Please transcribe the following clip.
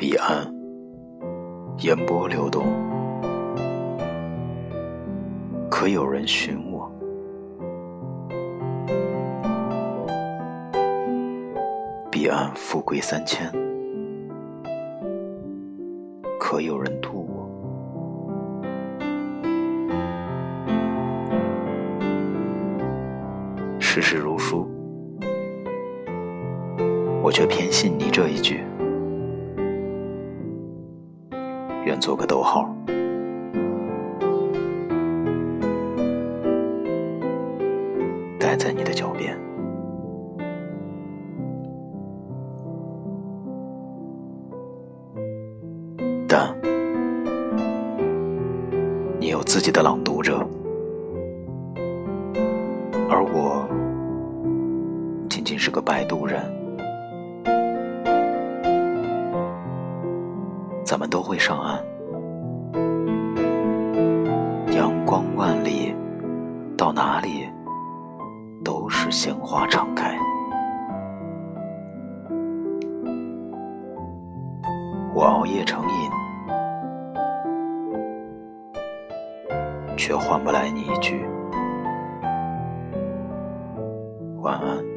彼岸烟波流动，可有人寻我？彼岸富贵三千，可有人渡我？世事如书，我却偏信你这一句。愿做个逗号，待在你的脚边。但你有自己的朗读者，而我仅仅是个摆渡人。咱们都会上岸。阳光万里到哪里都是鲜花常开。我熬夜成瘾却换不来你一句晚安。